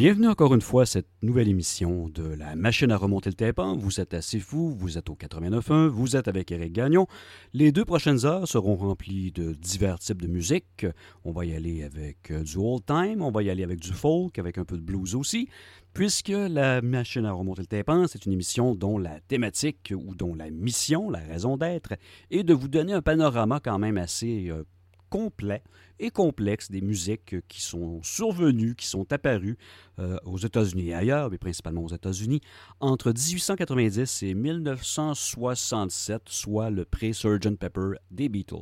Bienvenue encore une fois à cette nouvelle émission de la machine à remonter le tympan. Vous êtes assez fou, vous êtes au 89.1, vous êtes avec Eric Gagnon. Les deux prochaines heures seront remplies de divers types de musique. On va y aller avec euh, du old time, on va y aller avec du folk, avec un peu de blues aussi, puisque la machine à remonter le tympan, c'est une émission dont la thématique ou dont la mission, la raison d'être, est de vous donner un panorama quand même assez euh, complet et complexe des musiques qui sont survenues, qui sont apparues euh, aux États-Unis et ailleurs, mais principalement aux États-Unis, entre 1890 et 1967, soit le pré-Sgt. Pepper des Beatles.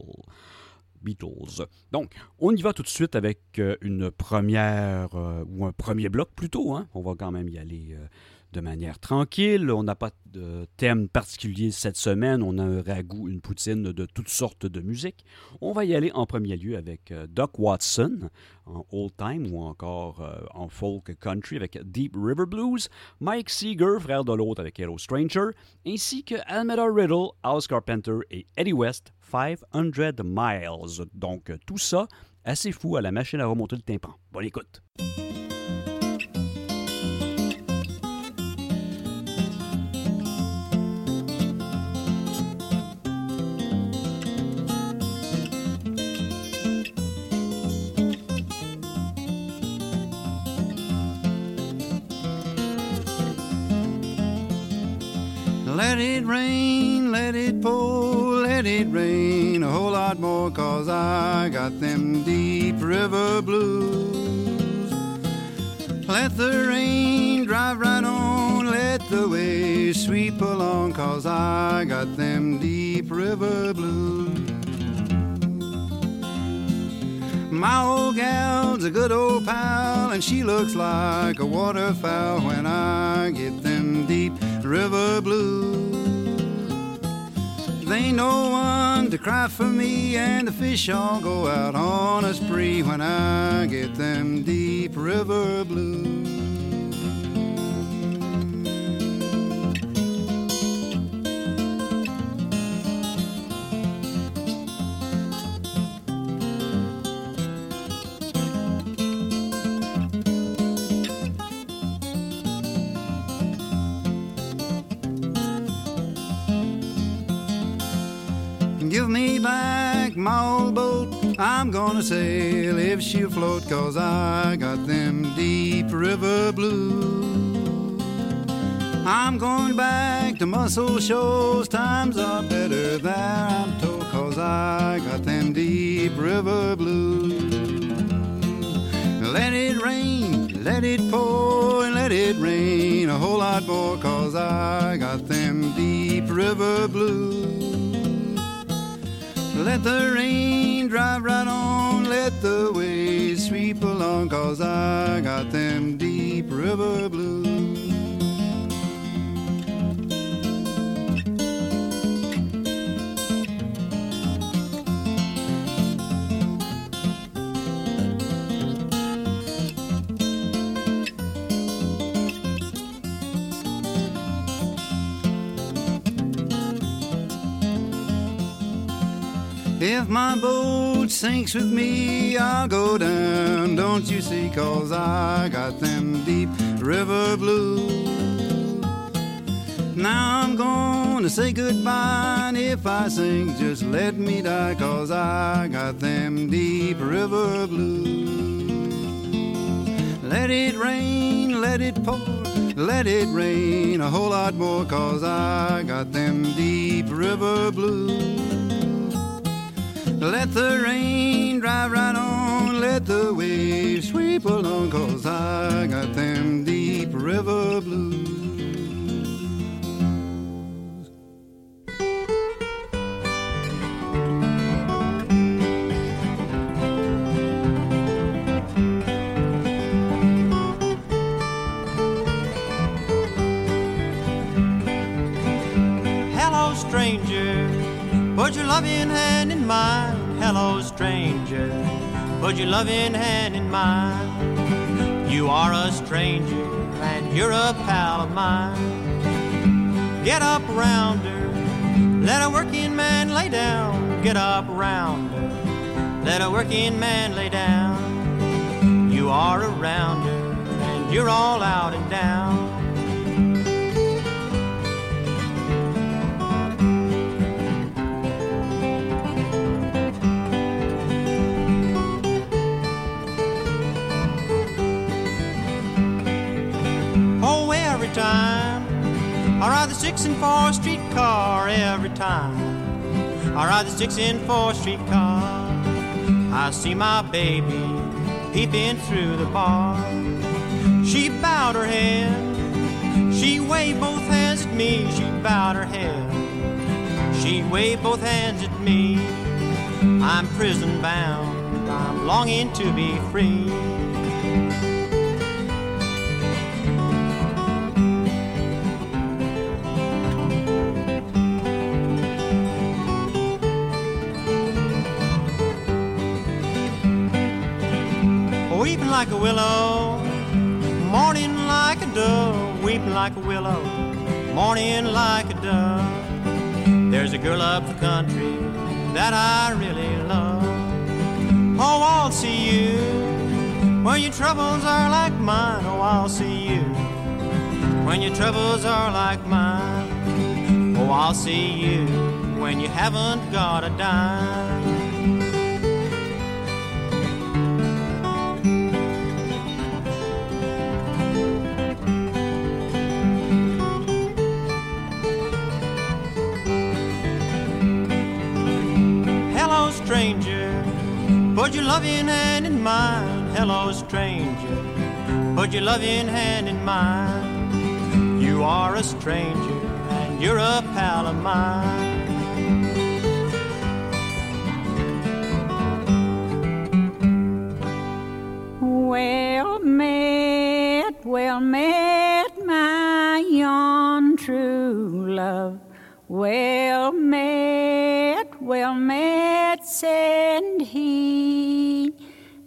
Beatles. Donc, on y va tout de suite avec euh, une première, euh, ou un premier bloc plutôt, hein. on va quand même y aller de manière tranquille. On n'a pas de thème particulier cette semaine. On a un ragoût, une poutine de toutes sortes de musiques. On va y aller en premier lieu avec euh, Doc Watson en old time ou encore euh, en folk country avec Deep River Blues, Mike Seeger, frère de l'autre avec Hello Stranger, ainsi que Almeda Riddle, House Carpenter et Eddie West, 500 Miles. Donc tout ça assez fou à la machine à remonter le tympan. Bonne écoute. Let it rain, let it pour, let it rain a whole lot more, cause I got them deep river blues. Let the rain drive right on, let the waves sweep along, cause I got them deep river blues. My old gal's a good old pal, and she looks like a waterfowl when I get them deep river blues. They ain't no one to cry for me, and the fish all go out on a spree when I get them deep river blues. Me back my old boat. I'm gonna sail if she'll float, cause I got them deep river blues. I'm going back to Muscle Shoals. Times are better there, I'm told, cause I got them deep river blues. Let it rain, let it pour, and let it rain a whole lot more, cause I got them deep river blues. Let the rain drive right on, let the waves sweep along, cause I got them deep river blues. If my boat sinks with me, I'll go down, don't you see? Cause I got them deep river blues. Now I'm gonna say goodbye, and if I sink, just let me die, cause I got them deep river blues. Let it rain, let it pour, let it rain a whole lot more, cause I got them deep river blues. Let the rain drive right on, let the waves sweep along, cause I got them deep river blues. Loving hand in mine. Hello, stranger. Put your loving hand in mine. You are a stranger and you're a pal of mine. Get up round her. Let a working man lay down. Get up round her. Let a working man lay down. You are a rounder and and you're all out and down. Every time I ride the six and four street car every time I ride the six and four street car. I see my baby peeping through the bar. She bowed her head, she waved both hands at me. She bowed her head, she waved both hands at me. I'm prison bound, I'm longing to be free. Like a willow, morning like a dove, weeping like a willow, morning like a dove. There's a girl up the country that I really love. Oh, I'll see you when your troubles are like mine. Oh, I'll see you when your troubles are like mine. Oh, I'll see you when you haven't got a dime. Put your loving hand in mine. Hello, stranger. Put your loving hand in mine. You are a stranger, and you're a pal of mine. Well met, well met,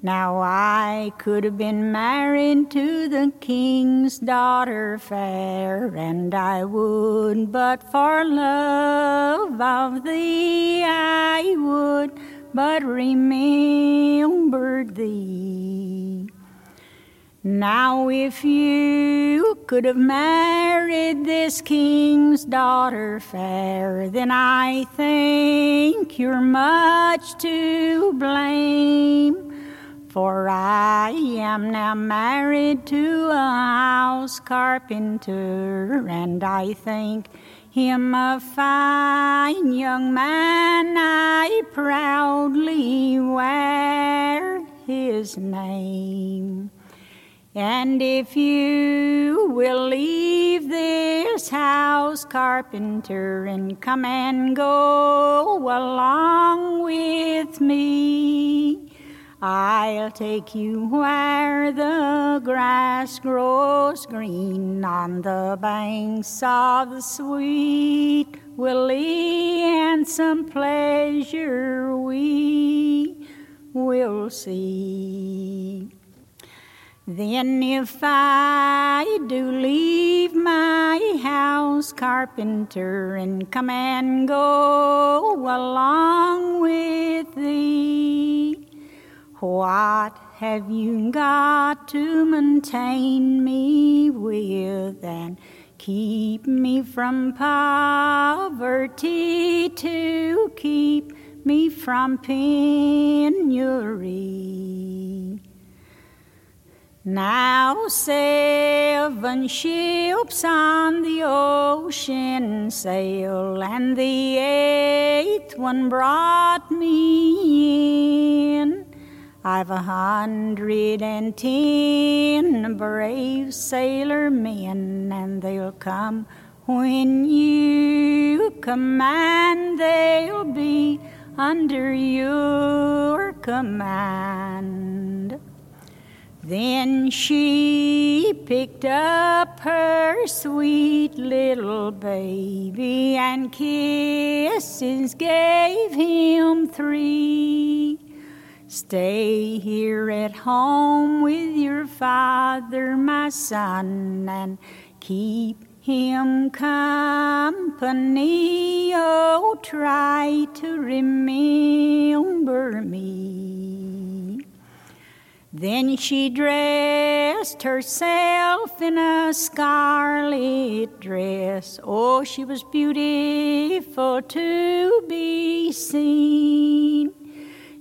Now I could have been married to the king's daughter fair, and I would, but for love of thee I would, but remembered thee. Now, if you could have married this king's daughter fair, then I think you're much to blame. For I am now married to a house carpenter, and I think him a fine young man. I proudly wear his name. And if you will leave this house, carpenter, and come and go along with me, I'll take you where the grass grows green on the banks of the sweet Willie, and some pleasure we will see. Then, if I do leave my house, carpenter, and come and go along with thee, what have you got to maintain me with and keep me from poverty to keep me from penury? Now seven ships on the ocean sail, and the eighth one brought me in. I've a hundred and ten brave sailor men, and they'll come when you command. They'll be under your command. Then she picked up her sweet little baby and kisses gave him three. Stay here at home with your father, my son, and keep him company. Oh, try to remember me. Then she dressed herself in a scarlet dress. Oh, she was beautiful to be seen.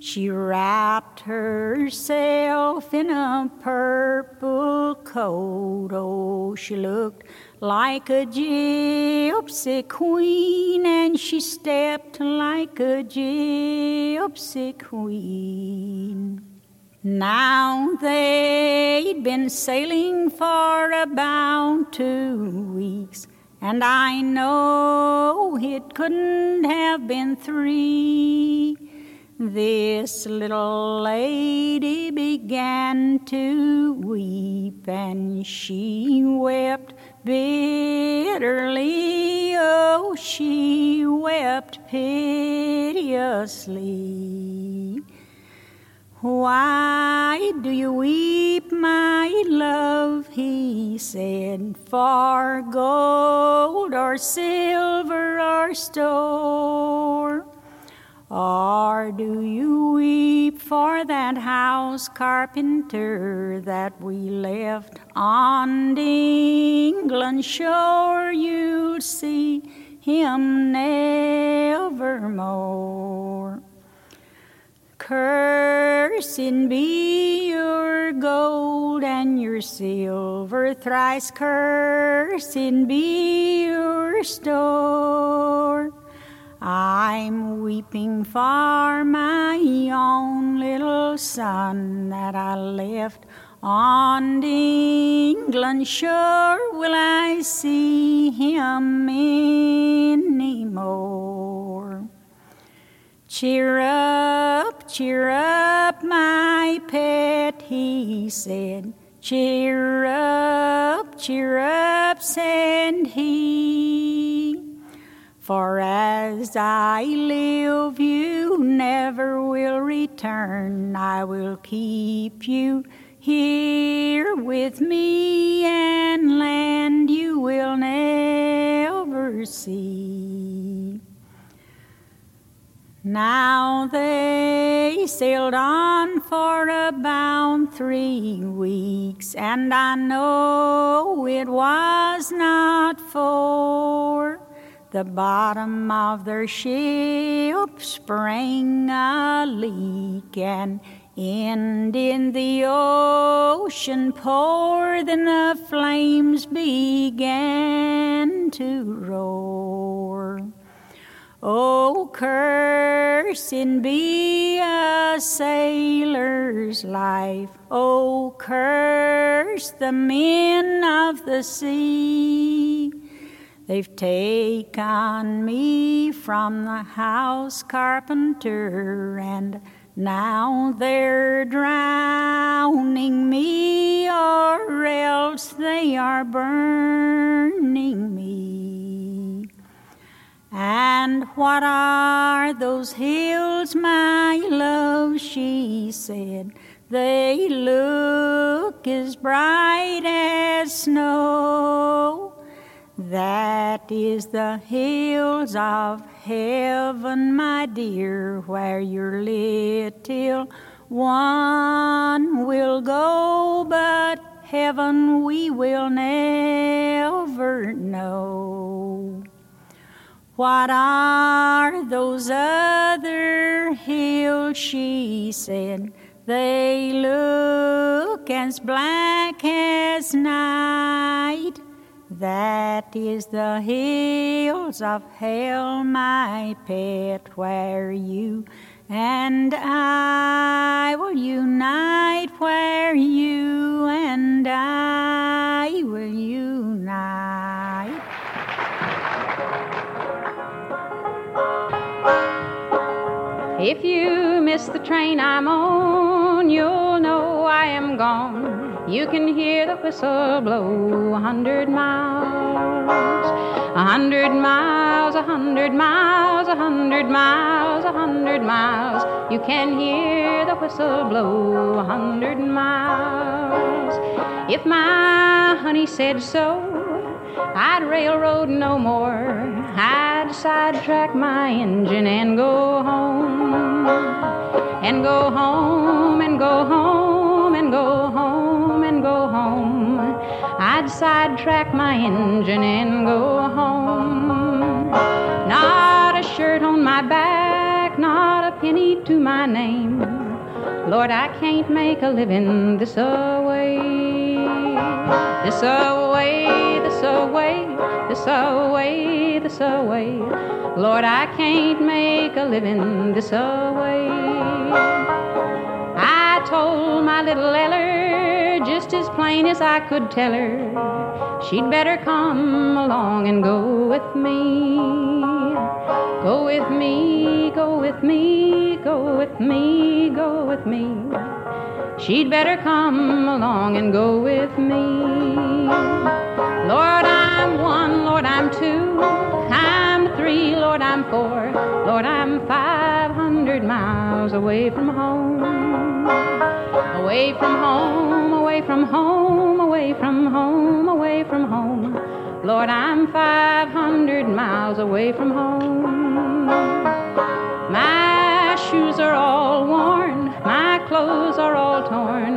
She wrapped herself in a purple coat. Oh, she looked like a gypsy queen, and she stepped like a gypsy queen. Now they'd been sailing for about two weeks, and I know it couldn't have been three. This little lady began to weep, and she wept bitterly. Oh, she wept piteously. Why do you weep, my love? He said, for gold or silver or store. Or do you weep for that house carpenter that we left on England's shore? You'll see him nevermore. Cursed be your gold and your silver, thrice cursed be your store. I'm weeping for my own little son that I left on the England shore. Will I see him anymore? Cheer up, cheer up, my pet, he said. Cheer up, cheer up, said he. For as I live, you never will return. I will keep you here with me, and land you will never see. Now they sailed on for about three weeks, and I know it was not four. The bottom of their ship sprang a leak and end in the ocean poured Then the flames began to roar. Oh, cursed be a sailor's life. Oh, curse the men of the sea. They've taken me from the house carpenter, and now they're drowning me, or else they are burning me. And what are those hills, my love? She said. They look as bright as snow. That is the hills of heaven, my dear, where your little one will go, but heaven we will never know. What are those other hills? She said. They look as black as night. That is the hills of hell, my pet, where you and I will unite, where you and I will unite. If you miss the train I'm on, you'll know I am gone. You can hear the whistle blow a hundred miles, a hundred miles, a hundred miles, a hundred miles, a hundred miles. You can hear the whistle blow a hundred miles. If my honey said so, I'd railroad no more. I'd sidetrack my engine and go home, and go home, and go home track my engine and go home. Not a shirt on my back, not a penny to my name. Lord, I can't make a living this away. This away, this away, this away, this away. Lord, I can't make a living this away. I told my little Eller just as plain as I could tell her she'd better come along and go with me. Go with me, go with me, go with me, go with me. She'd better come along and go with me. Lord, I'm one, Lord, I'm two, I'm three, Lord, I'm four, Lord, I'm five hundred miles away from home. Away from home, away from home, away from home, away from home. Lord, I'm 500 miles away from home. My shoes are all worn, my clothes are all torn.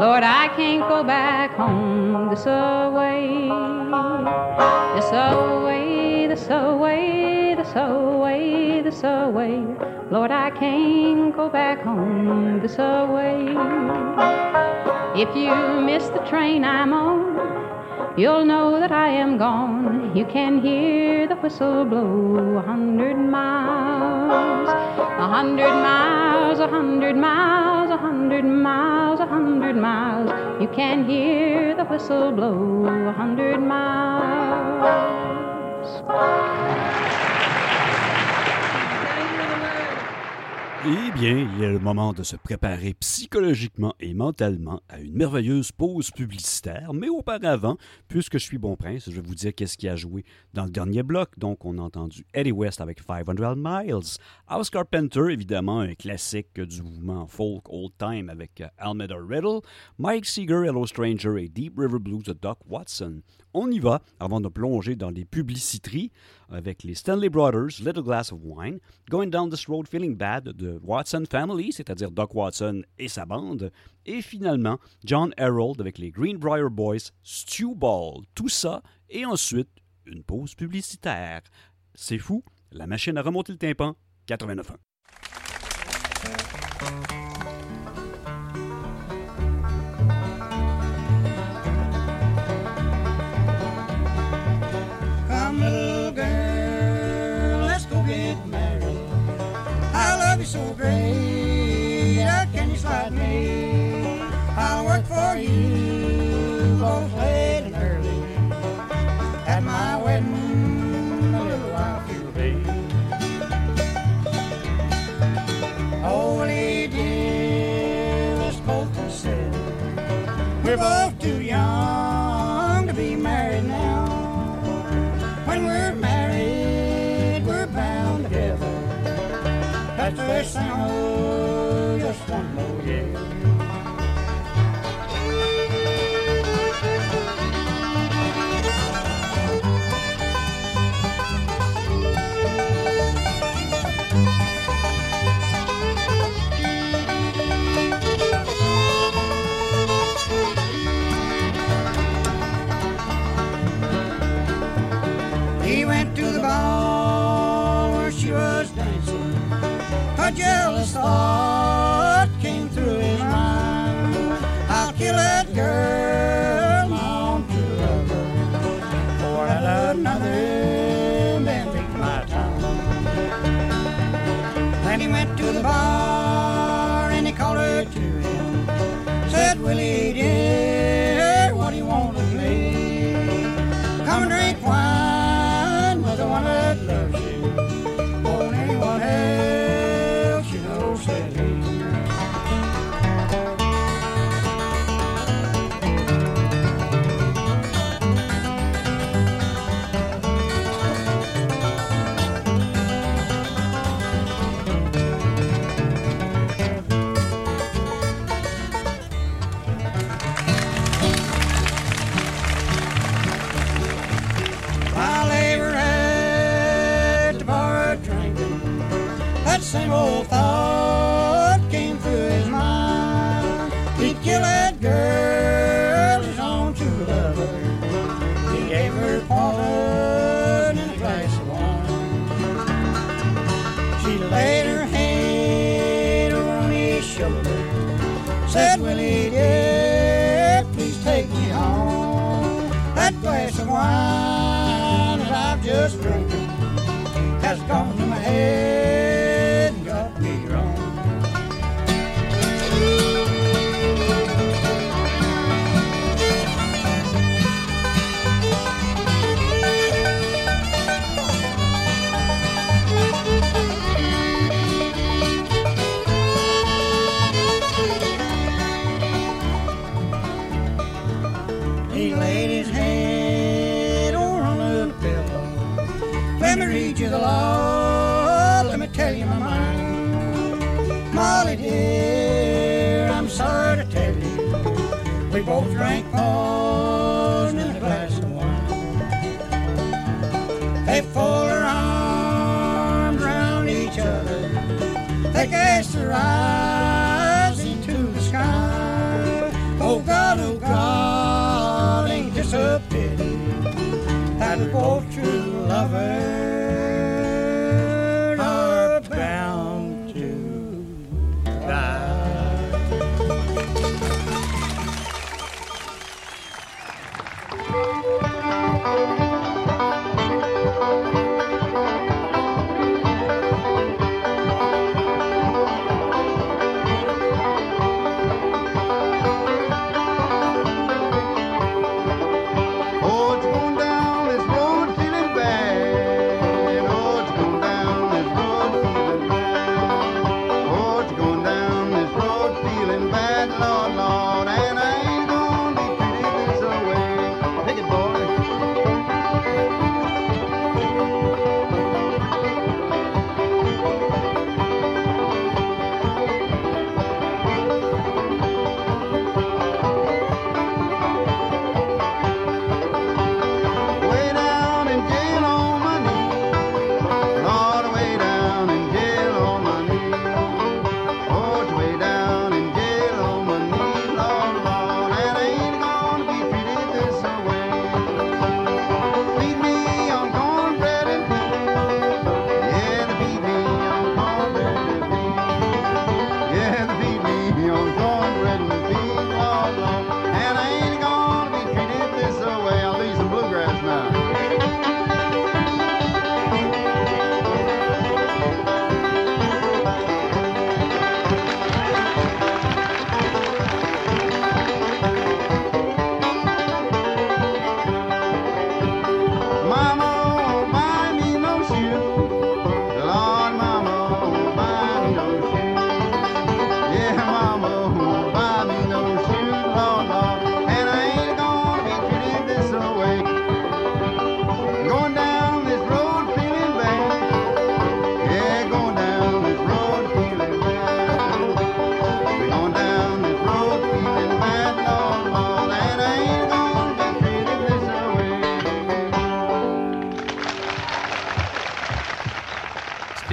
Lord, I can't go back home this away. This away, this away, this away, this away. Lord, I can't go back home this away. If you miss the train I'm on, you'll know that I am gone. You can hear the whistle blow a hundred miles, a hundred miles, a hundred miles, a hundred miles, a hundred miles. You can hear the whistle blow a hundred miles. Eh bien, il est le moment de se préparer psychologiquement et mentalement à une merveilleuse pause publicitaire. Mais auparavant, puisque je suis bon prince, je vais vous dire qu'est-ce qui a joué dans le dernier bloc. Donc, on a entendu Eddie West avec 500 Miles, House Carpenter, évidemment, un classique du mouvement folk old time avec euh, Almeda Riddle, Mike Seeger, Hello Stranger et Deep River Blues de Doc Watson. On y va avant de plonger dans les publiciteries avec les Stanley Brothers, Little Glass of Wine, Going Down This Road Feeling Bad de Watson Family, c'est-à-dire Doc Watson et sa bande, et finalement John Harold avec les Greenbrier Boys, Stew Ball, tout ça, et ensuite une pause publicitaire. C'est fou, la machine a remonté le tympan, 89 you both late and early. At my wedding, a little while you'll be. Holy dear, let's both consider we're both too young to be married now. When we're married, we're bound together. That's the sound, jealous She laid her hand on his shoulder, said, Willie, dear, please take me home. That glass of wine that I've just drunk has gone to my head.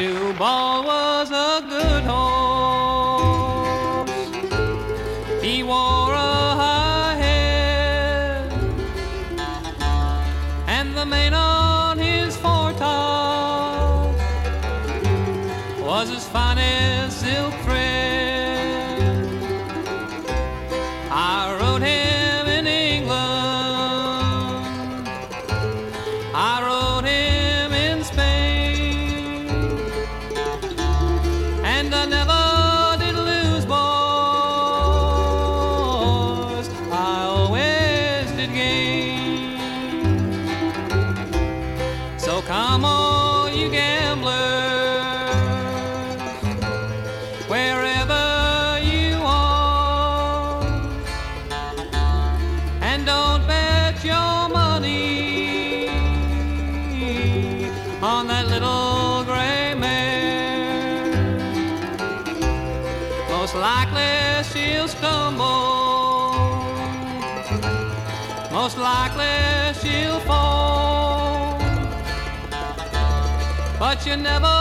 Two ball was a good home. you never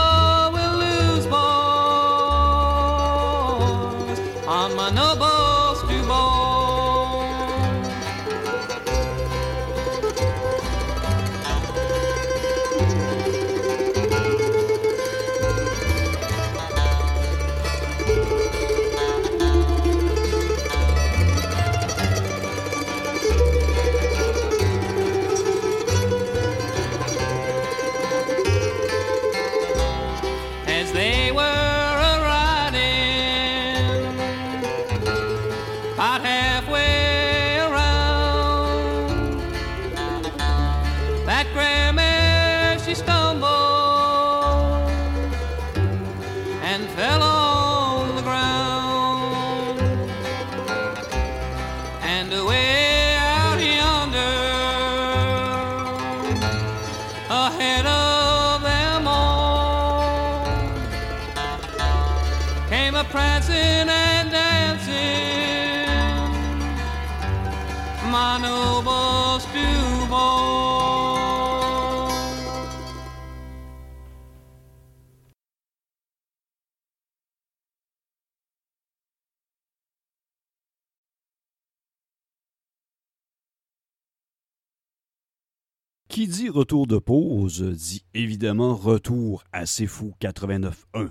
retour de pause dit évidemment retour à C'est Fou 89.1.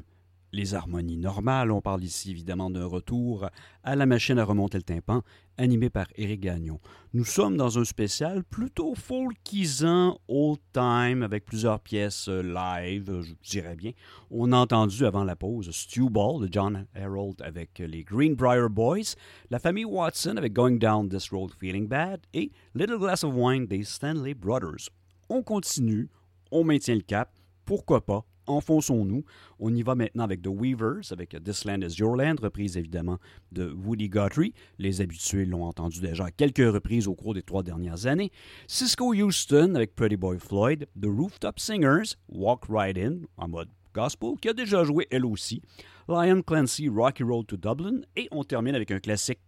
Les harmonies normales, on parle ici évidemment d'un retour à la machine à remonter le tympan, animé par Eric Gagnon. Nous sommes dans un spécial plutôt folkisant, old time, avec plusieurs pièces euh, live, je dirais bien. On a entendu avant la pause Stew Ball de John Harold avec les Greenbrier Boys, la famille Watson avec Going Down This Road Feeling Bad et Little Glass of Wine des Stanley Brothers. On continue, on maintient le cap, pourquoi pas, enfonçons-nous. On y va maintenant avec The Weavers, avec This Land is Your Land, reprise évidemment de Woody Guthrie. Les habitués l'ont entendu déjà à quelques reprises au cours des trois dernières années. Cisco Houston avec Pretty Boy Floyd, The Rooftop Singers, Walk Right In, en mode gospel, qui a déjà joué elle aussi. Lion Clancy, Rocky Road to Dublin, et on termine avec un classique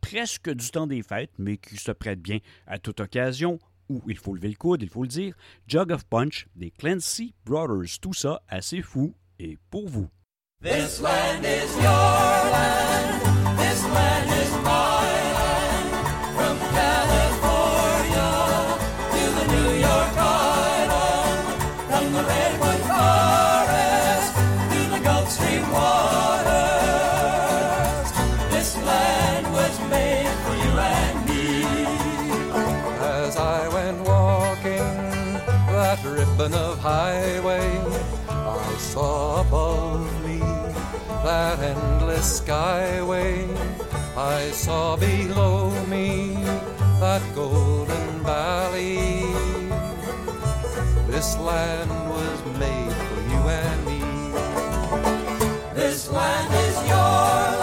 presque du temps des fêtes, mais qui se prête bien à toute occasion, ou il faut lever le coude, il faut le dire, Jug of Punch des Clancy Brothers. Tout ça assez fou et pour vous. This land is your land. Of highway, I saw above me that endless skyway. I saw below me that golden valley. This land was made for you and me. This land is your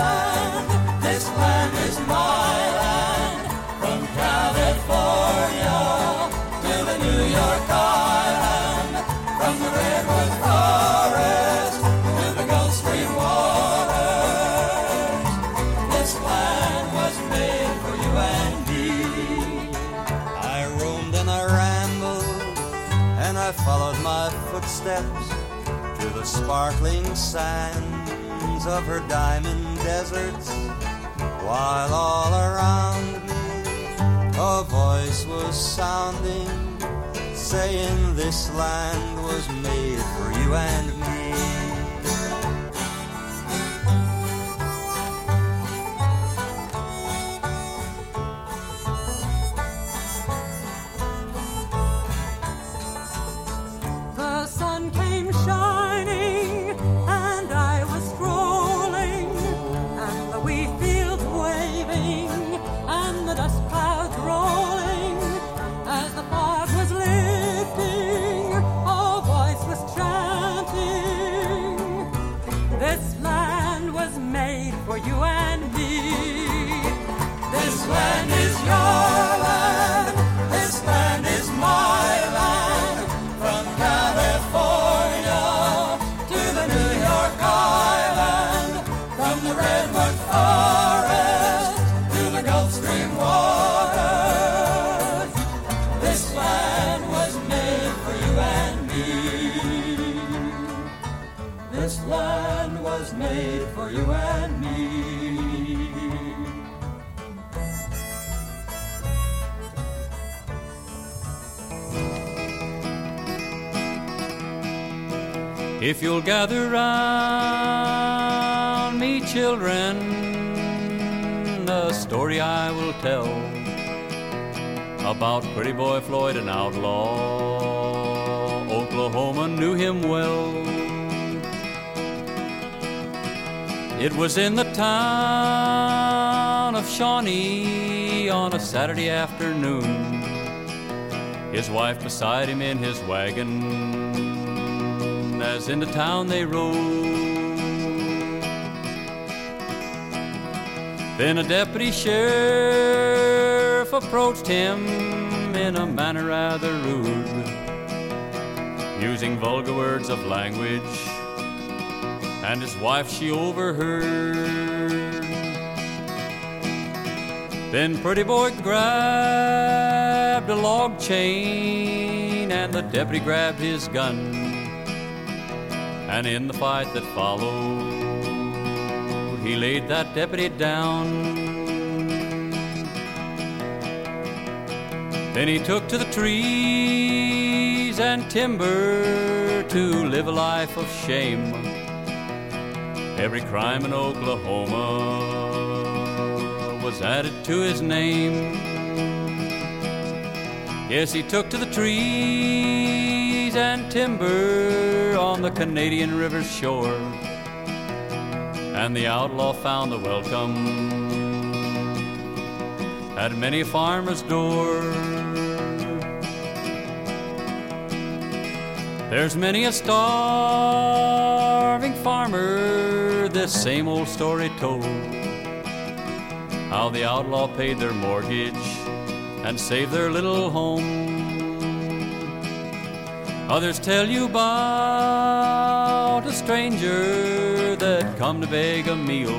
footsteps to the sparkling sands of her diamond deserts, while all around me a voice was sounding, saying this land was made for you and me. If you'll gather round me, children, a story I will tell about Pretty Boy Floyd, an outlaw. Oklahoma knew him well. It was in the town of Shawnee on a Saturday afternoon. His wife beside him in his wagon as into town they rode. Then a deputy sheriff approached him in a manner rather rude, using vulgar words of language and his wife she overheard. Then Pretty Boy grabbed a log chain, and the deputy grabbed his gun. And in the fight that followed, he laid that deputy down. Then he took to the trees and timber to live a life of shame. Every crime in Oklahoma was added to his name. Yes, he took to the trees and timber on the Canadian River's shore. And the outlaw found the welcome at many farmer's door. There's many a starving farmer this same old story told. How the outlaw paid their mortgage and saved their little home. Others tell you about a stranger that come to beg a meal.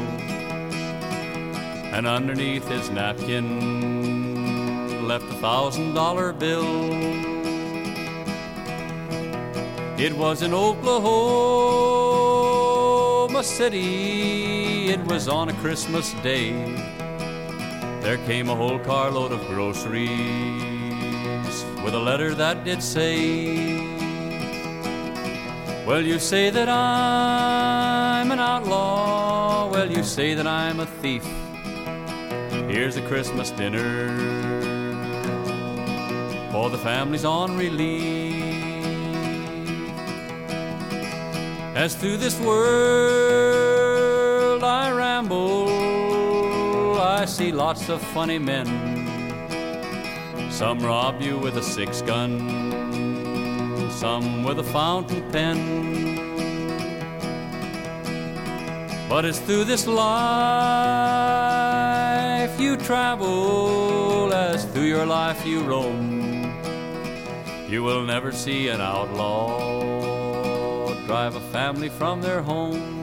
And underneath his napkin left a thousand dollar bill. It was in Oklahoma City, it was on a Christmas day. There came a whole carload of groceries with a letter that did say, Well, you say that I'm an outlaw, well, you say that I'm a thief. Here's a Christmas dinner for the families on relief. As through this world I ramble, I see lots of funny men. Some rob you with a six gun, some with a fountain pen. But it's through this life you travel, as through your life you roam. You will never see an outlaw drive a family from their home.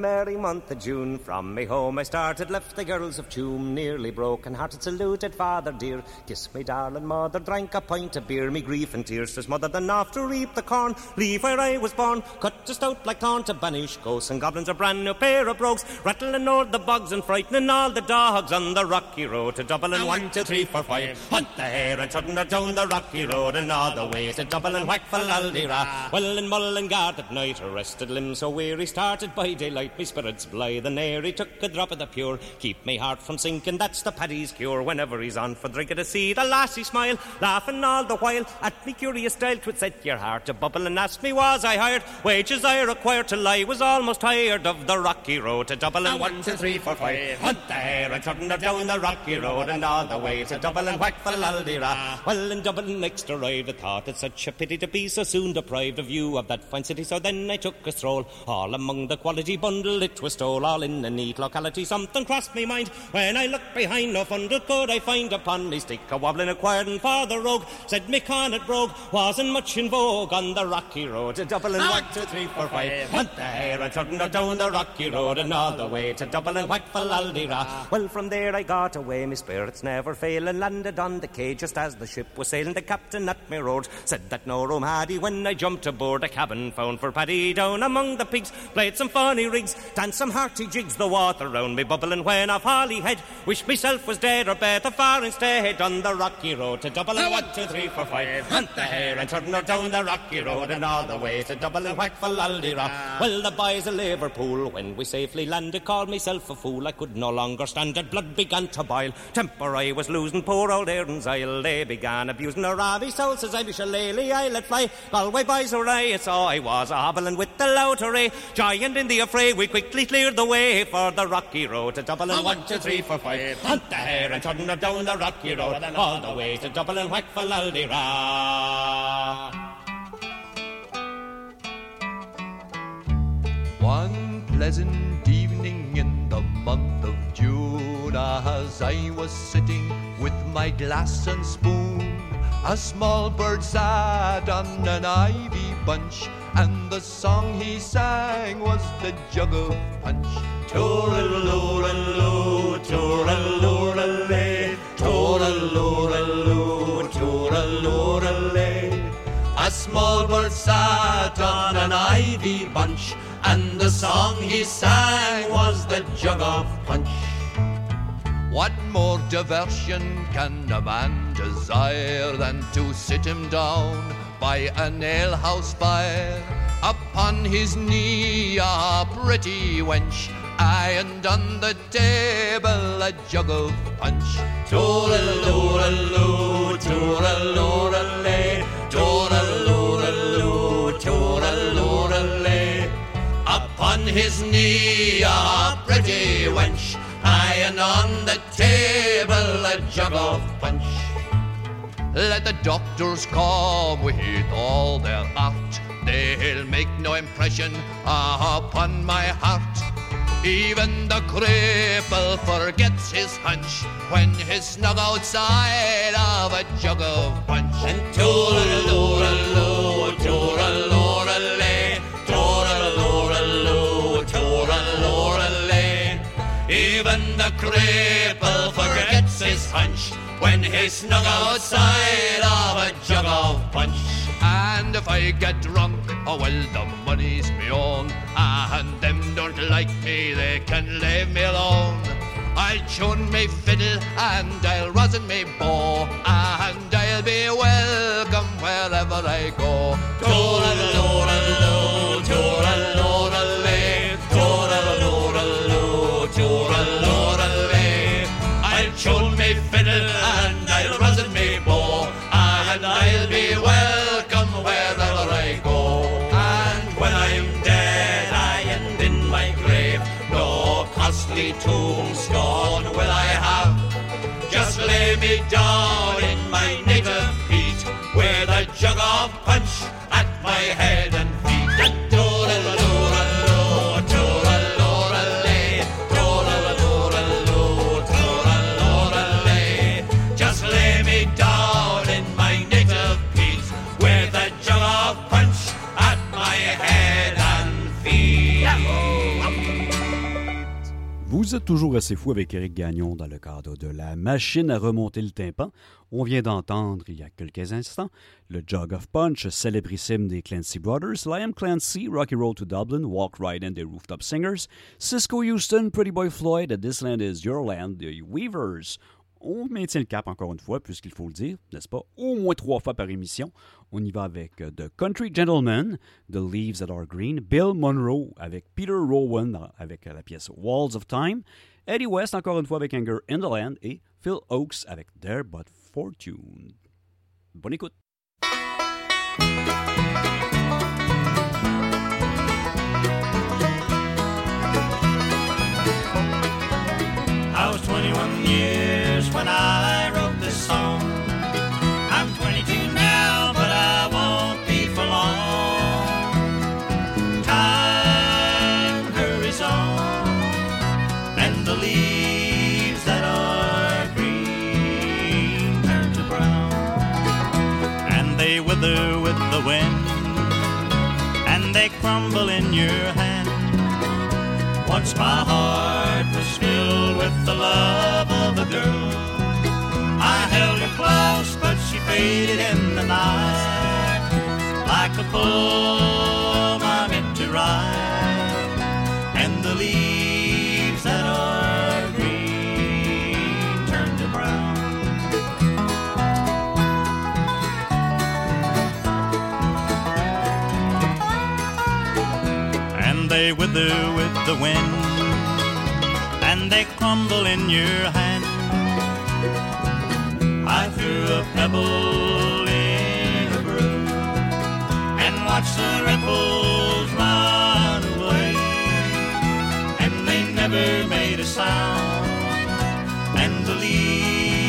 Merry month of June, from me home I started, left the girls of Tuam, nearly broken hearted, saluted father dear. Kiss me darling mother, drank a pint of beer, me grief and tears says mother, then off to reap the corn, leave where I was born, cut just out like thorn to banish ghosts and goblins, a brand new pair of brogues, rattling o'er the bogs and frightening all the dogs on the rocky road to Dublin. One, two, three, four, five. Hunt the hare and her down the rocky road and all the way to Dublin. Whack for Aldira. Well, in Mullingar at night, rested limbs so weary, started by daylight, me spirits blithe. And he took a drop of the pure, keep me heart from sinking. That's the paddy's cure. Whenever he's on for drinking to see the lassie smile, laughing all the while at me curious style. Twould set your heart to bubble and ask me was I hired wages I required till I was almost tired of the rocky road to Dublin. One, two, three, four, five. Hunt the hare and trotting her down the rocky road and all the way to Dublin. Whack for Aldira. Well, in Dublin next arrived, I thought it such a pity to be so soon deprived of view of that fine city. So then I took a stroll all among the quality bundle it was stole all in a neat locality. Something crossed me mind when I looked behind. No fundle could I find upon me stick a wobbling acquired for the rogue. Said me Connaught brogue wasn't much in vogue on the rocky road to Dublin. One, two, three, four, five. Hunt the and turn her down the rocky road and all the way to Dublin. Whack for. Well, from there I got away. My spirits never fail and landed on the quay just as the ship was sailing. The captain at me road said that no room had he when I jumped aboard a cabin found for Paddy down among the pigs. Played some funny rigs, danced some hearty jigs. The water round me bubbling when off Holyhead. Wished myself was dead or better far instead on the rocky road to Dublin. One, two, three, four, five. Hunt the hare and turn her down the rocky road and all the way to Dublin. Whack for Aldira. Well, the boys of Liverpool, when we safely landed, called myself a fool. I could no longer stand it. Blood began to boil. Temper I was losing. Poor old Erin's Isle. They began abusing her. Ravi soul says I be shillelagh. I let fly. Galway boys were I. So I was a hobbling with the array. Giant in the affray. We quickly cleared the way for the rocky road to Dublin. One, two, three, four, five. Hunt the hare and turn her down the rocky road. All the way to Dublin. Whack for Aldira. One pleasant evening in the month of June, as I was sitting with my glass and spoon, a small bird sat on an ivy bunch, and the song he sang was the jug of punch. Tooraloo-raloo, A small bird sat on an ivy bunch, and the song he sang was the jug of punch. What more diversion can a man desire than to sit him down by an alehouse fire? Upon his knee a pretty wench, aye, and on the table a jug of punch. Tooraloo-raloo, tooraloo-raloo, tooraloo-raloo, tooraloo-raloo. Upon his knee a pretty wench, aye, and on the table a jug of punch. Let the doctors come with all their art, they'll make no impression upon my heart. Even the cripple forgets his hunch when he's snug outside of a jug of punch. And tooraloo-raloo, tooraloo-raloo, tooraloo-raloo, tooraloo-raloo. Even the cripple forgets his hunch when he's snug outside of a jug of punch. And if I get drunk, oh well, the money's me own. And them don't like me, they can leave me alone. I'll tune me fiddle and I'll rosin me bow, and I'll be welcome wherever I go. Tooraloo-raloo, tooraloo-raloo, toujours assez fou avec Eric Gagnon dans le cadre de la machine à remonter le tympan. On vient d'entendre il y a quelques instants le Jug of Punch, célébrissime des Clancy Brothers, Liam Clancy, Rocky Road to Dublin, Walk Right In des Rooftop Singers, Cisco Houston, Pretty Boy Floyd, This Land Is Your Land, The Weavers. On maintient le cap encore une fois, puisqu'il faut le dire, n'est-ce pas, au moins trois fois par émission. On y va avec euh, The Country Gentleman, The Leaves That Are Green, Bill Monroe avec Peter Rowan avec euh, la pièce Walls of Time, Eddie West encore une fois avec Anger in the Land et Phil Oakes avec There But Fortune. Bonne écoute. Once my heart was filled with the love of a girl. I held her close, but she faded in the night. Like a poem I meant to write, and the leaves they wither with the wind, and they crumble in your hand. I threw a pebble in a brook and watched the ripples run away, and they never made a sound, and the leaves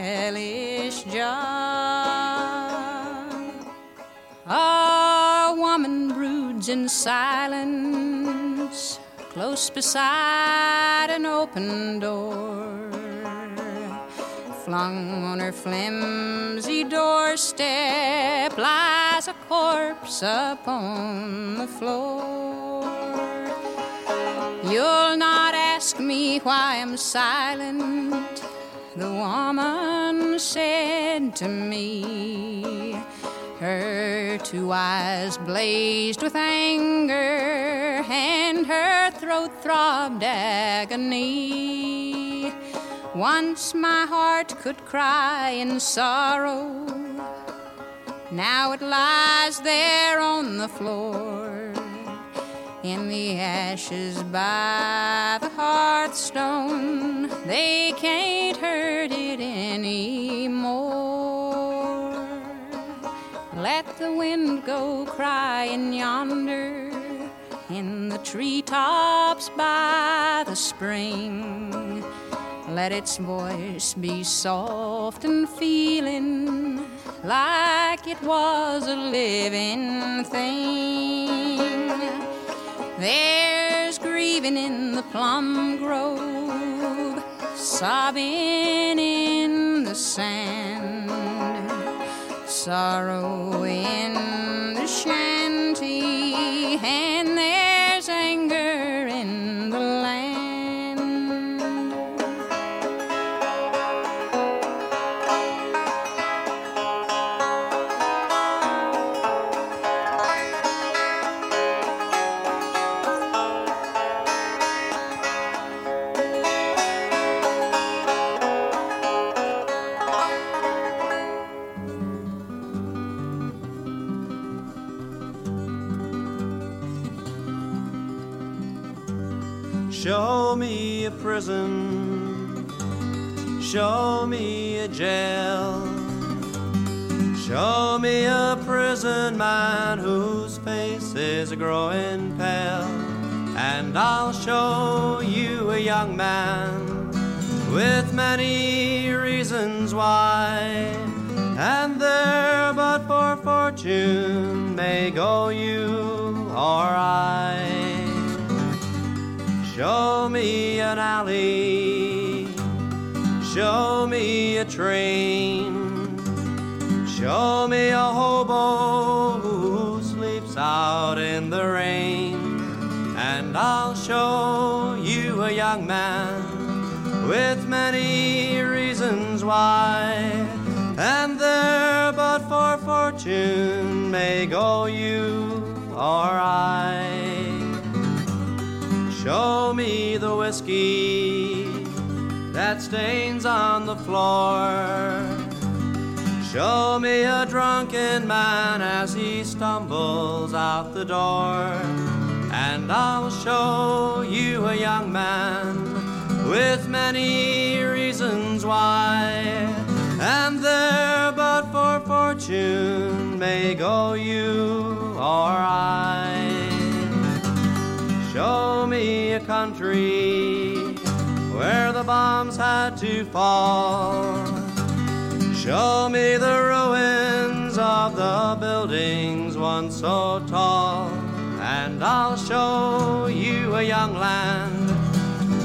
hellish job? A woman broods in silence close beside an open door flung on her flimsy doorstep lies a corpse upon the floor. You'll not ask me why I'm silent, the woman said to me. Her two eyes blazed with anger, and her throat throbbed agony. Once my heart could cry in sorrow. Now it lies there on the floor in the ashes by the hearthstone. They can't hurt it anymore. Let the wind go crying yonder in the treetops by the spring. Let its voice be soft and feeling like it was a living thing. There's grieving in the plum grove, sobbing in the sand, sorrow in the shanty, Show me a prison. Show me a jail. Show me a prison man whose face is growing pale. And I'll show you a young man with many reasons why. And there but for fortune may go you or I. Show me an alley. Show me a train. Show me a hobo who sleeps out in the rain. And I'll show you a young man with many reasons why. And there but for fortune may go you or I. Show me the whiskey that stains on the floor. Show me a drunken man as he stumbles out the door. And I'll show you a young man with many reasons why. And there but for fortune may go you or I. Show me a country where the bombs had to fall. Show me the ruins of the buildings once so tall. And I'll show you a young land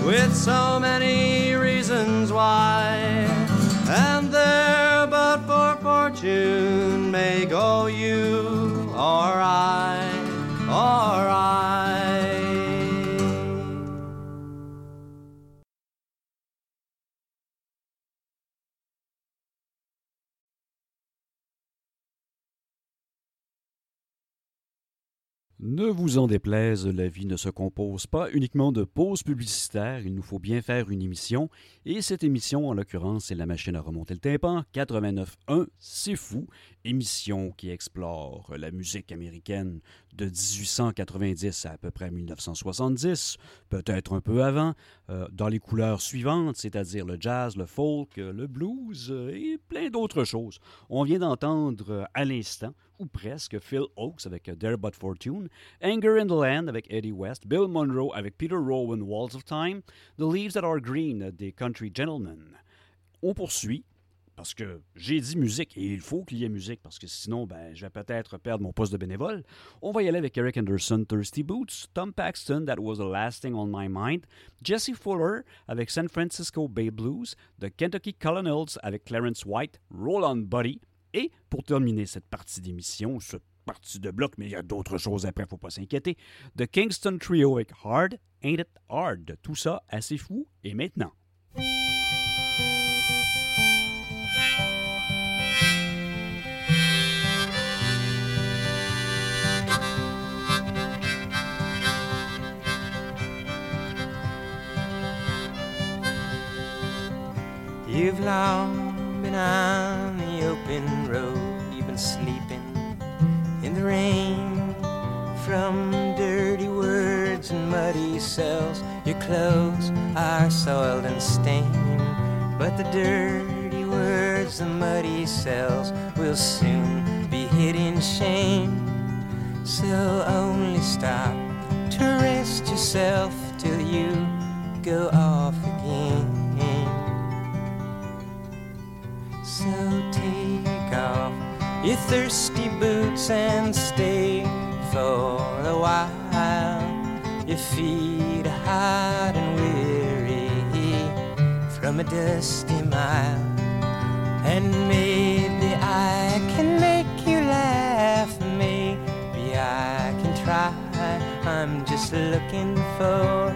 with so many reasons why. And there but for fortune may go you or I or I. Ne vous en déplaise, la vie ne se compose pas uniquement de pauses publicitaires, il nous faut bien faire une émission, et cette émission, en l'occurrence, c'est la machine à remonter le tympan, 89.1, c'est fou, émission qui explore la musique américaine de 1890 à à peu près 1970, peut-être un peu avant, euh, dans les couleurs suivantes, c'est-à-dire le jazz, le folk, le blues euh, et plein d'autres choses. On vient d'entendre euh, à l'instant, ou presque, Phil Oakes avec euh, There But Fortune, Anger in the Land avec Eddie West, Bill Monroe avec Peter Rowan, Walls of Time, The Leaves That Are Green des Country Gentlemen. On poursuit parce que j'ai dit musique et il faut qu'il y ait musique parce que sinon, ben, je vais peut-être perdre mon poste de bénévole. On va y aller avec Eric Anderson, Thirsty Boots, Tom Paxton, That Was the Last Thing on My Mind, Jesse Fuller avec San Francisco Bay Blues, The Kentucky Colonels avec Clarence White, Roll On Buddy, et pour terminer cette partie d'émission, cette partie de bloc, mais il y a d'autres choses après, faut pas s'inquiéter, The Kingston Trio avec Hard, Ain't It Hard. Tout ça assez fou, et maintenant. You've long been on the open road, you've been sleeping in the rain. From dirty words and muddy cells, your clothes are soiled and stained. But the dirty words, the muddy cells will soon be hid in shame. So only stop to rest yourself till you go off again. Your thirsty boots and stay for a while. Your feet are hot and weary from a dusty mile. And maybe I can make you laugh, maybe I can try. I'm just looking for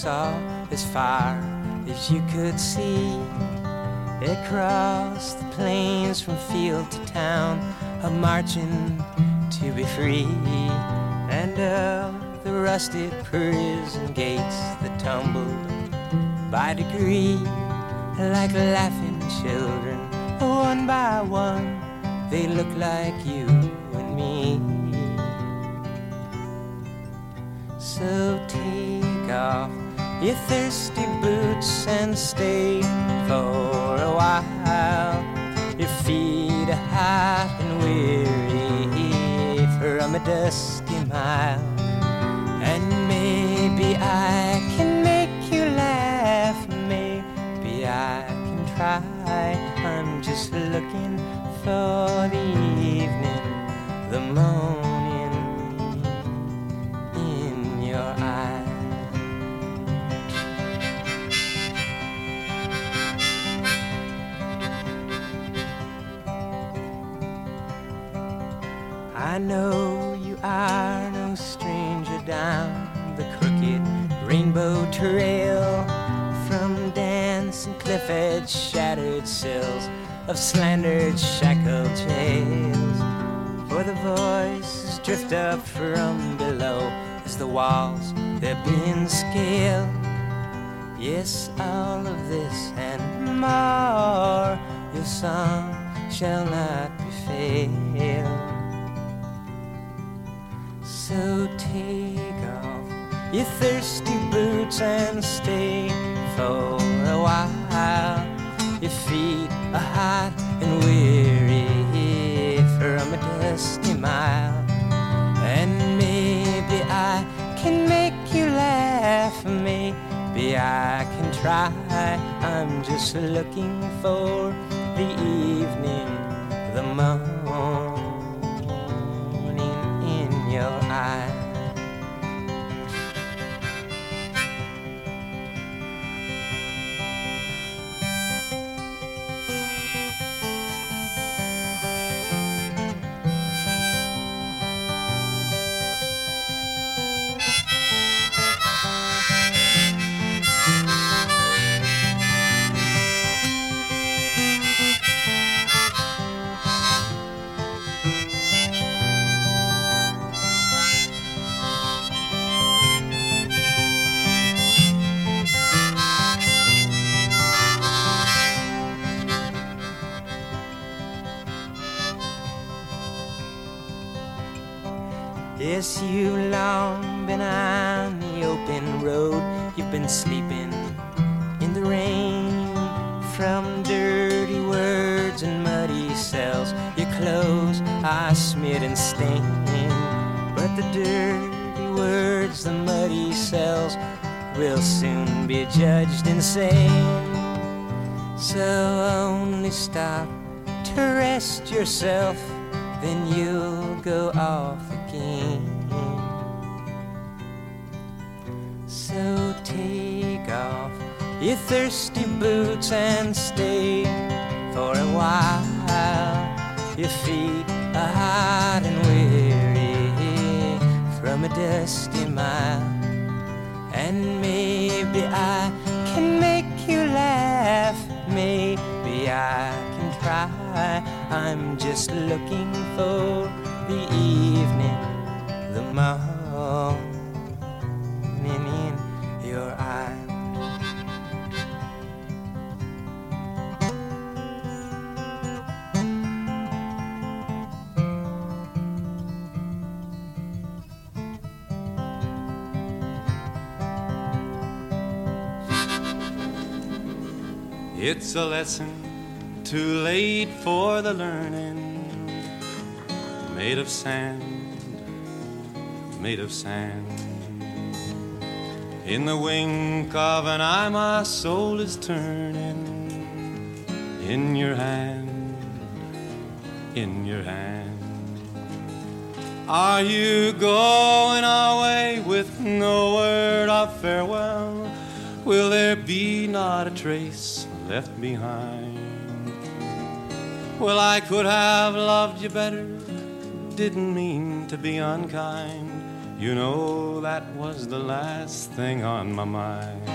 saw as far as you could see. Across the plains from field to town, a marching to be free. And of the rusted prison gates that tumbled by degree, like laughing children, one by one, they look like you and me. So take off your thirsty boots and stay for a while. Your feet are hot and weary from a dusty mile. And maybe I can make you laugh, maybe I can try. I'm just looking for the evening, the morning I know you are no stranger down the crooked rainbow trail from dancing cliff edge shattered sills of slandered shackled jails. For the voices drift up from below as the walls they're being scaled. Yes, all of this and more, your song shall not be failed. So take off your thirsty boots and stay for a while. Your feet are hot and weary from a dusty mile. And maybe I can make you laugh, maybe I can try. I'm just looking for the evening, the morning and stay for a while. Your feet are hot and weary from a dusty mile. And maybe I can make you laugh. Maybe I can try. I'm just looking for the evening, the morning It's a lesson too late for the learning. Made of sand, made of sand. In the wink of an eye, my soul is turning. In your hand, in your hand. Are you going away with no word of farewell? Will there be not a trace left behind? Well, I could have loved you better, didn't mean to be unkind. You know that was the last thing on my mind.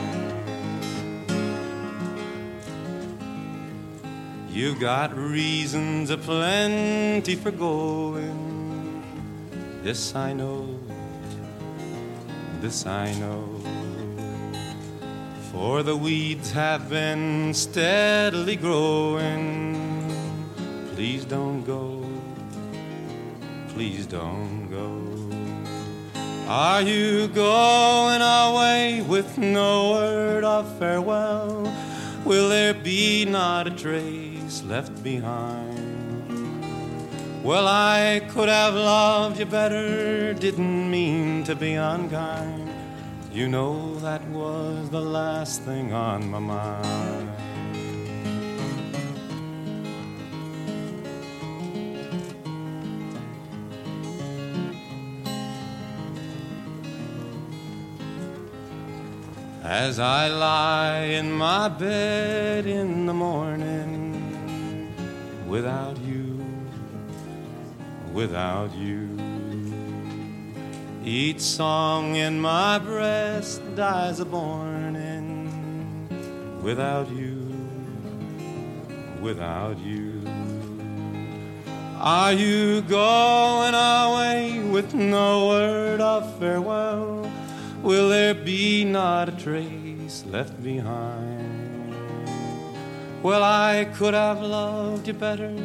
You've got reasons aplenty for going. This I know, this I know. For the weeds have been steadily growing. Please don't go, please don't go. Are you going away with no word of farewell? Will there be not a trace left behind? Well, I could have loved you better, didn't mean to be unkind. You know that was the last thing on my mind. As I lie in my bed in the morning without you, without you. Each song in my breast dies a borning without you, without you. Are you going away with no word of farewell? Will there be not a trace left behind? Well, I could have loved you better,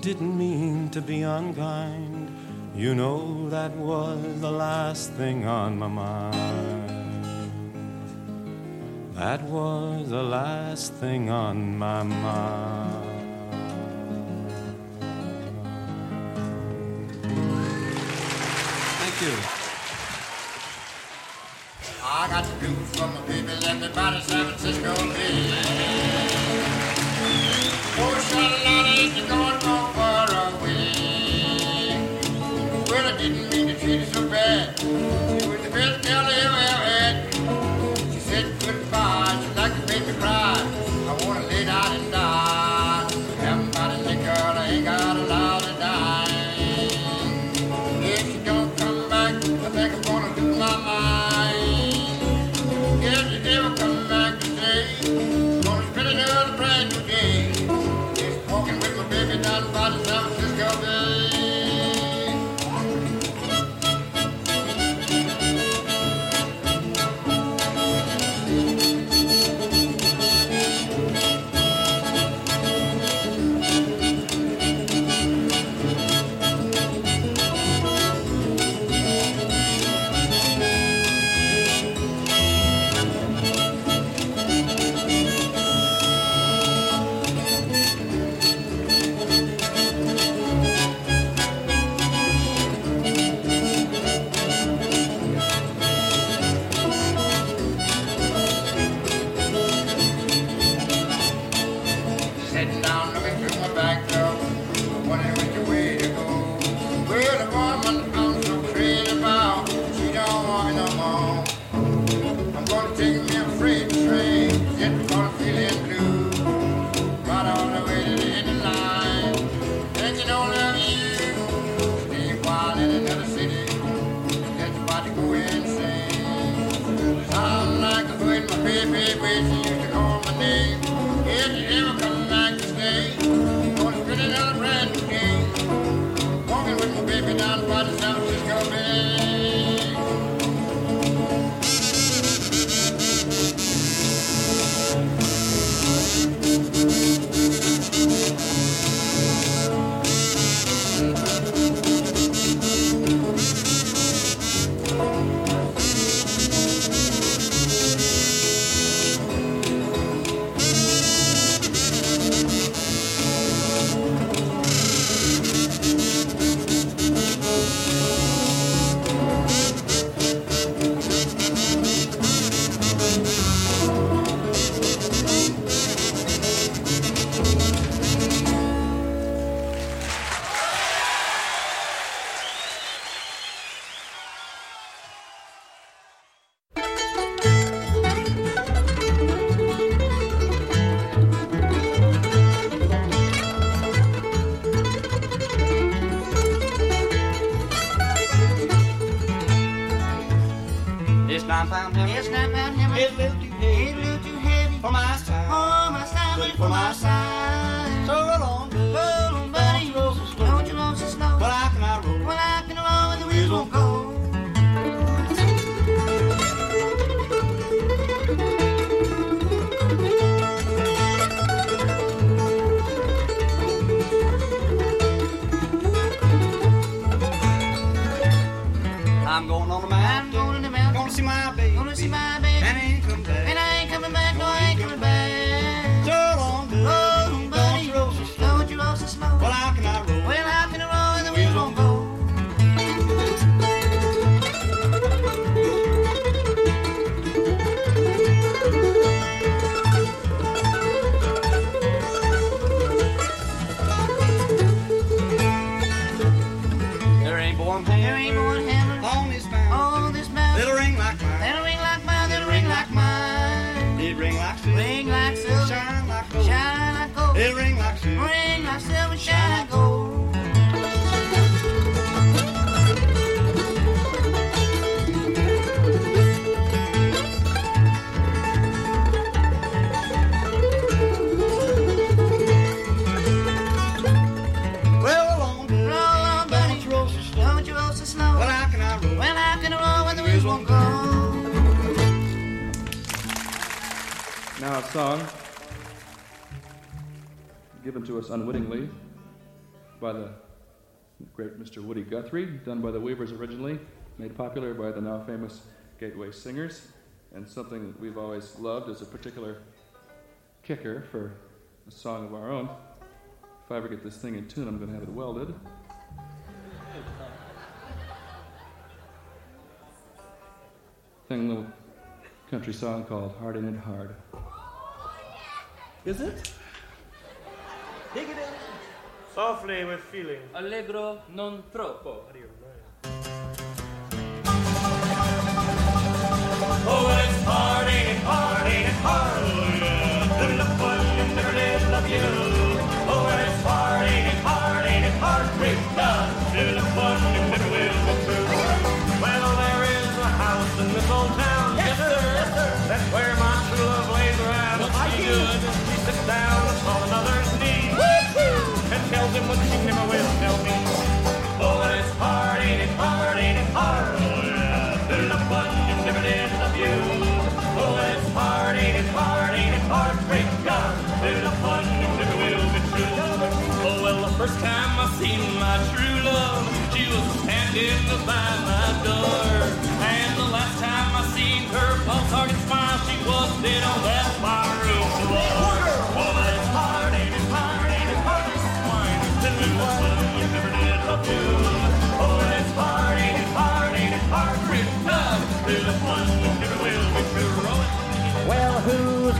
didn't mean to be unkind. You know that was the last thing on my mind. That was the last thing on my mind. Thank you. I got the goop from my people, everybody San Francisco Bay. Oh, Charlotte, ain't you going filho souber. we, we, we. unwittingly by the great Mr. Woody Guthrie, done by the Weavers originally, made popular by the now famous Gateway Singers, and something that we've always loved as a particular kicker for a song of our own. If I ever get this thing in tune, I'm going to have it welded. Thing little country song called Hard in It Hard. Is it? Softly with feeling. Allegro non troppo.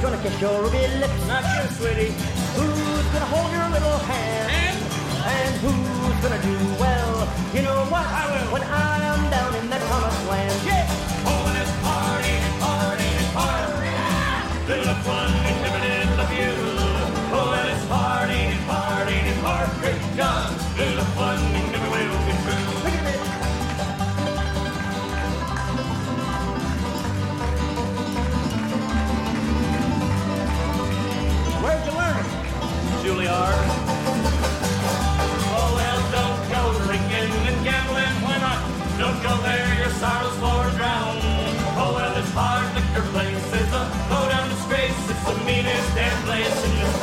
Gonna kiss your ruby lips? Not you, sweetie. Who's gonna hold your little hand? And who's gonna do well? You know what? I will. When I'm down in that promised land. Yeah. Oh, and ain't it hard, ain't it? Little fun and did love you. Oh, and ain't it hard, ain't it hard? Great God, little fun and Juilliard. Oh, well, don't go drinking and gambling. Why not? Don't go there, your sorrows for drown. Oh, well, it's hard. Liquor place is a low down disgrace. It's the meanest damn place in this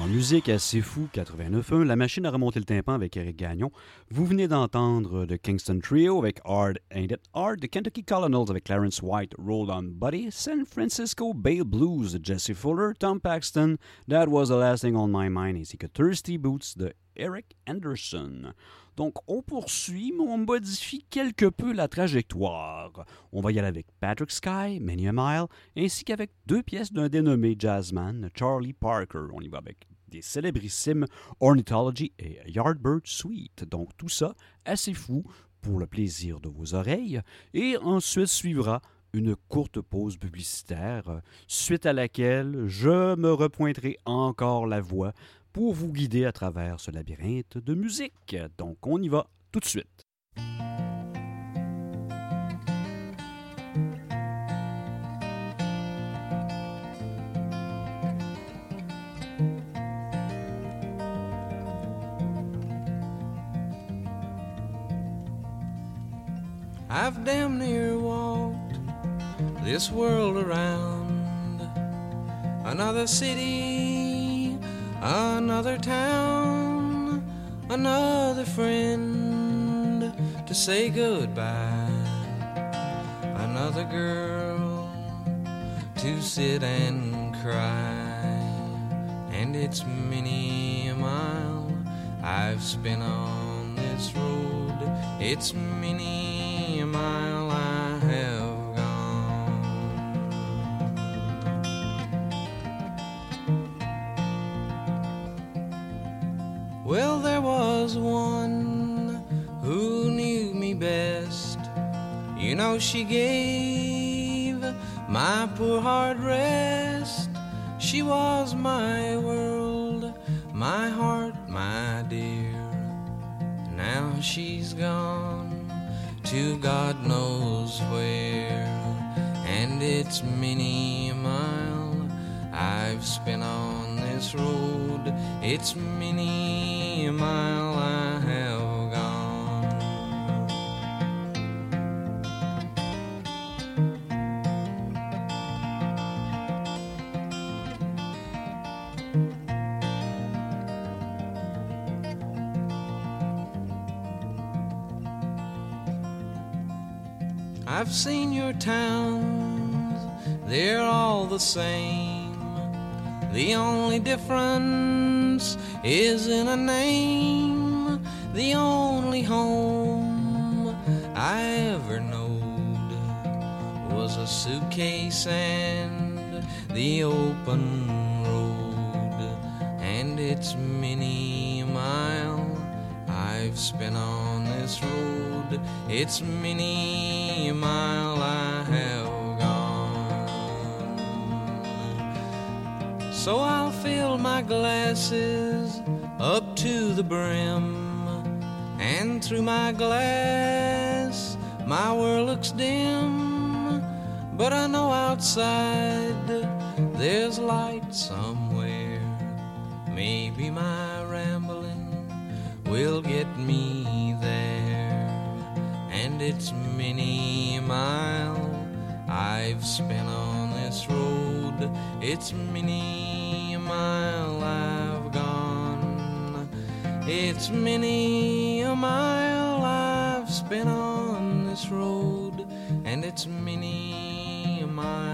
En musique C'est Fou 89.1, la machine à remonter le tympan avec Eric Gagnon. Vous venez d'entendre The Kingston Trio avec Hard Ain't Hard, The Kentucky Colonels avec Clarence White, Roll On Buddy, San Francisco Bay Blues de Jesse Fuller, Tom Paxton, That Was the Last Thing on My Mind, ainsi que Thirsty Boots de Eric Anderson. Donc, on poursuit, mais on modifie quelque peu la trajectoire. On va y aller avec Patrick Sky, Many a Mile, ainsi qu'avec deux pièces d'un dénommé jazzman, Charlie Parker. On y va avec des célébrissimes Ornithology et Yardbird Suite. Donc, tout ça assez fou pour le plaisir de vos oreilles. Et ensuite suivra une courte pause publicitaire, suite à laquelle je me repointerai encore la voix pour vous guider à travers ce labyrinthe de musique. Donc on y va tout de suite. Another city, another town, another friend to say goodbye. Another girl to sit and cry. And it's many a mile I've spent on this road. It's many a mile I have poor heart rest. She was my world, my heart, my dear. Now she's gone to God knows where, and it's many a mile I've spent on this road. It's many I've seen your towns, they're all the same. The only difference is in a name. The only home I ever knowed was a suitcase and the open road. And it's many a mile I've spent on this road. It's many a mile I have gone. So I'll fill my glasses up to the brim. And through my glass, my world looks dim. But I know outside there's light somewhere. Maybe my rambling will get me it's many a mile I've spent on this road. It's many a mile I've gone. It's many a mile I've spent on this road. And it's many a mile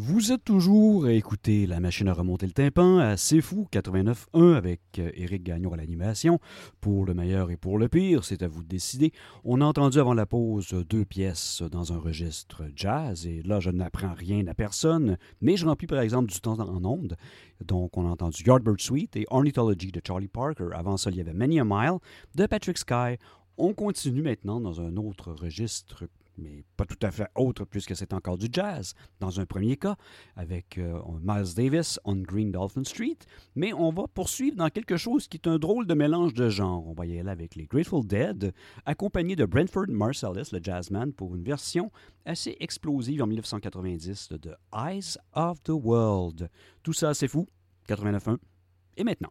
Vous êtes toujours à écouter la machine à remonter le tympan à C'est Fou 89.1 avec euh, Éric Gagnon à l'animation. Pour le meilleur et pour le pire, c'est à vous de décider. On a entendu avant la pause deux pièces dans un registre jazz et là je n'apprends rien à personne, mais je remplis par exemple du temps en ondes. Donc on a entendu Yardbird Suite et Ornithology de Charlie Parker. Avant ça, il y avait Many a Mile de Patrick Sky. On continue maintenant dans un autre registre mais pas tout à fait autre puisque c'est encore du jazz, dans un premier cas, avec euh, Miles Davis on Green Dolphin Street, mais on va poursuivre dans quelque chose qui est un drôle de mélange de genres. On va y aller avec les Grateful Dead, accompagné de Brentford Marsalis, le jazzman, pour une version assez explosive en 1990 de Eyes of the World. Tout ça, c'est fou, 89.1. Et maintenant.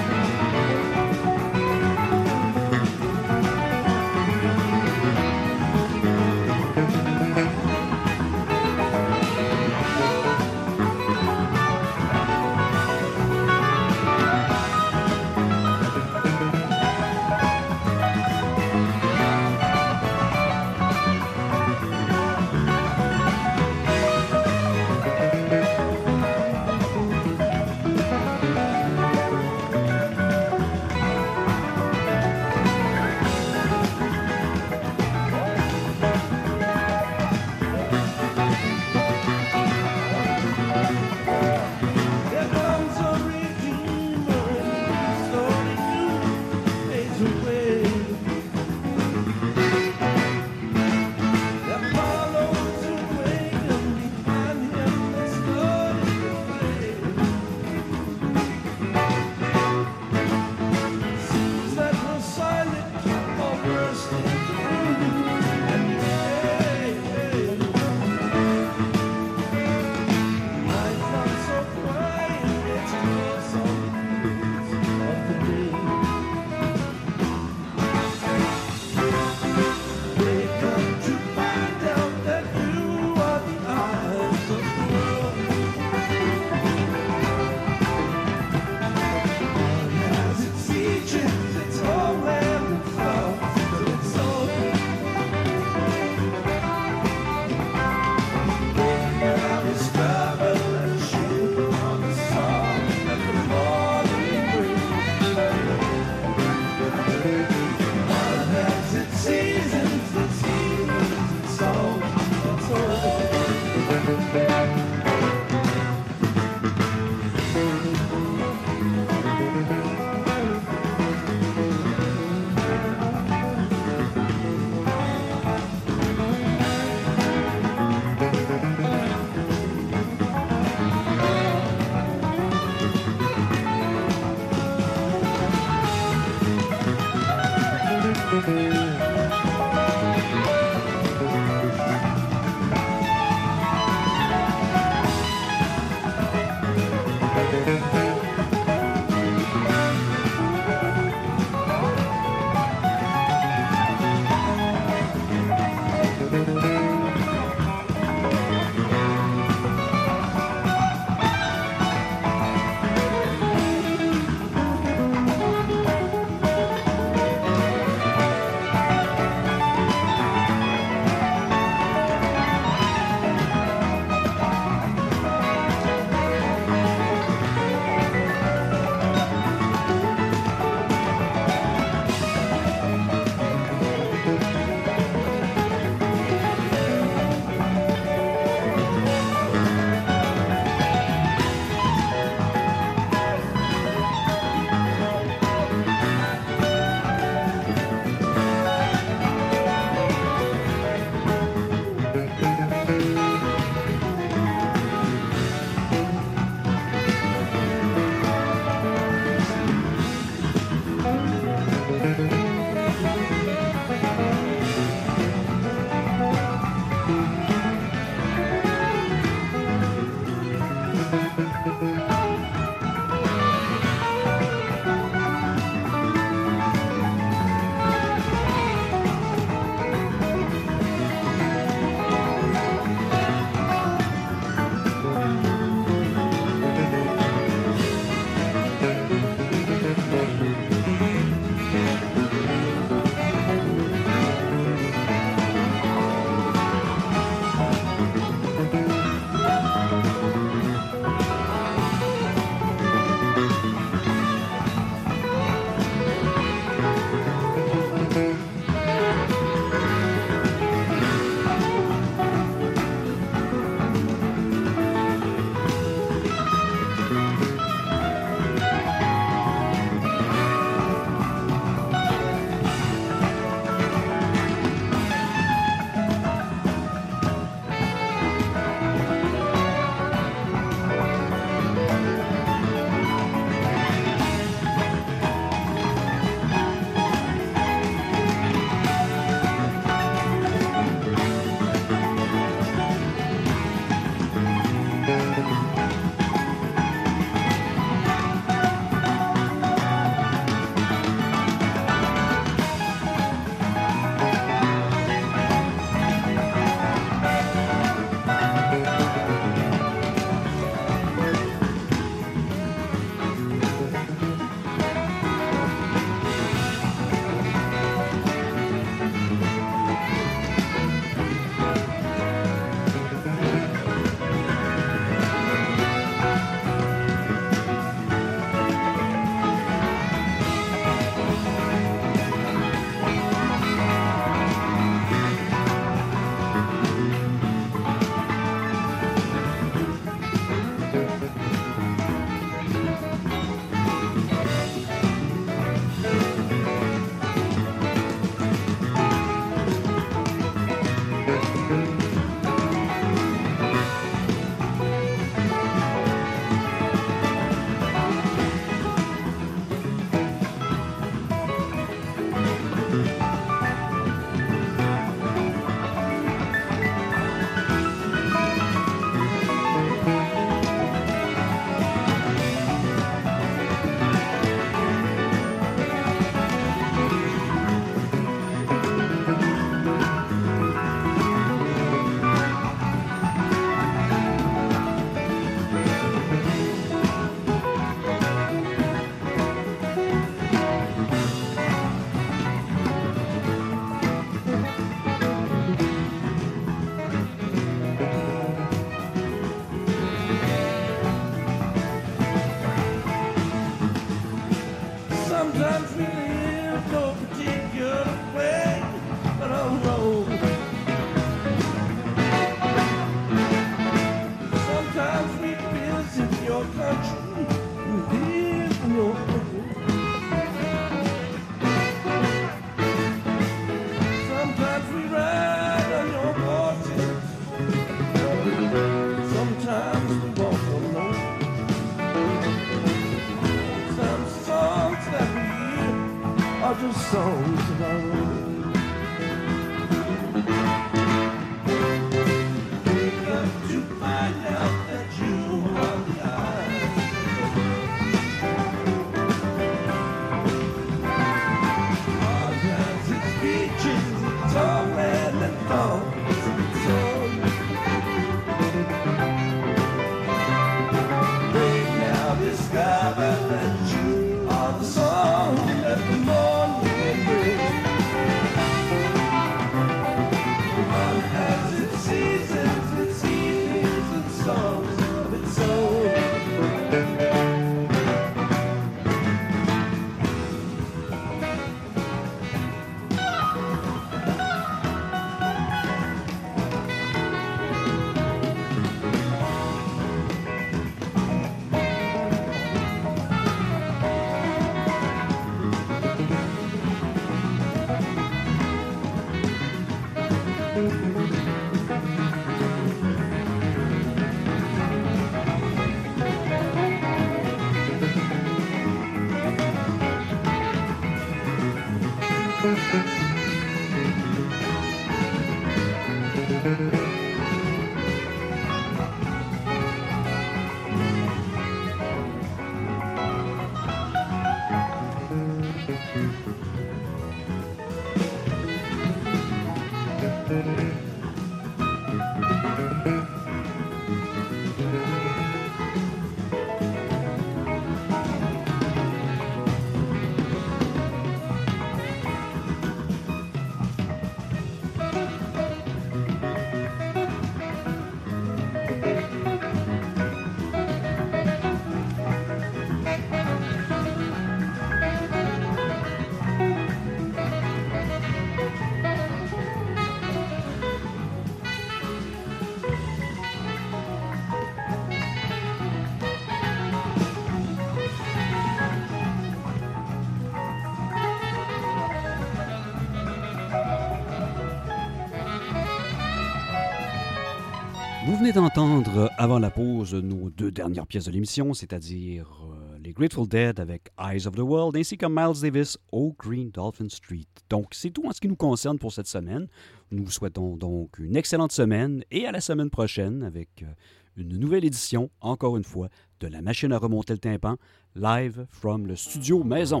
D'entendre avant la pause nos deux dernières pièces de l'émission, c'est-à-dire euh, les Grateful Dead avec Eyes of the World ainsi que Miles Davis au Green Dolphin Street. Donc c'est tout en ce qui nous concerne pour cette semaine. Nous vous souhaitons donc une excellente semaine et à la semaine prochaine avec euh, une nouvelle édition, encore une fois, de la machine à remonter le tympan, live from le studio maison.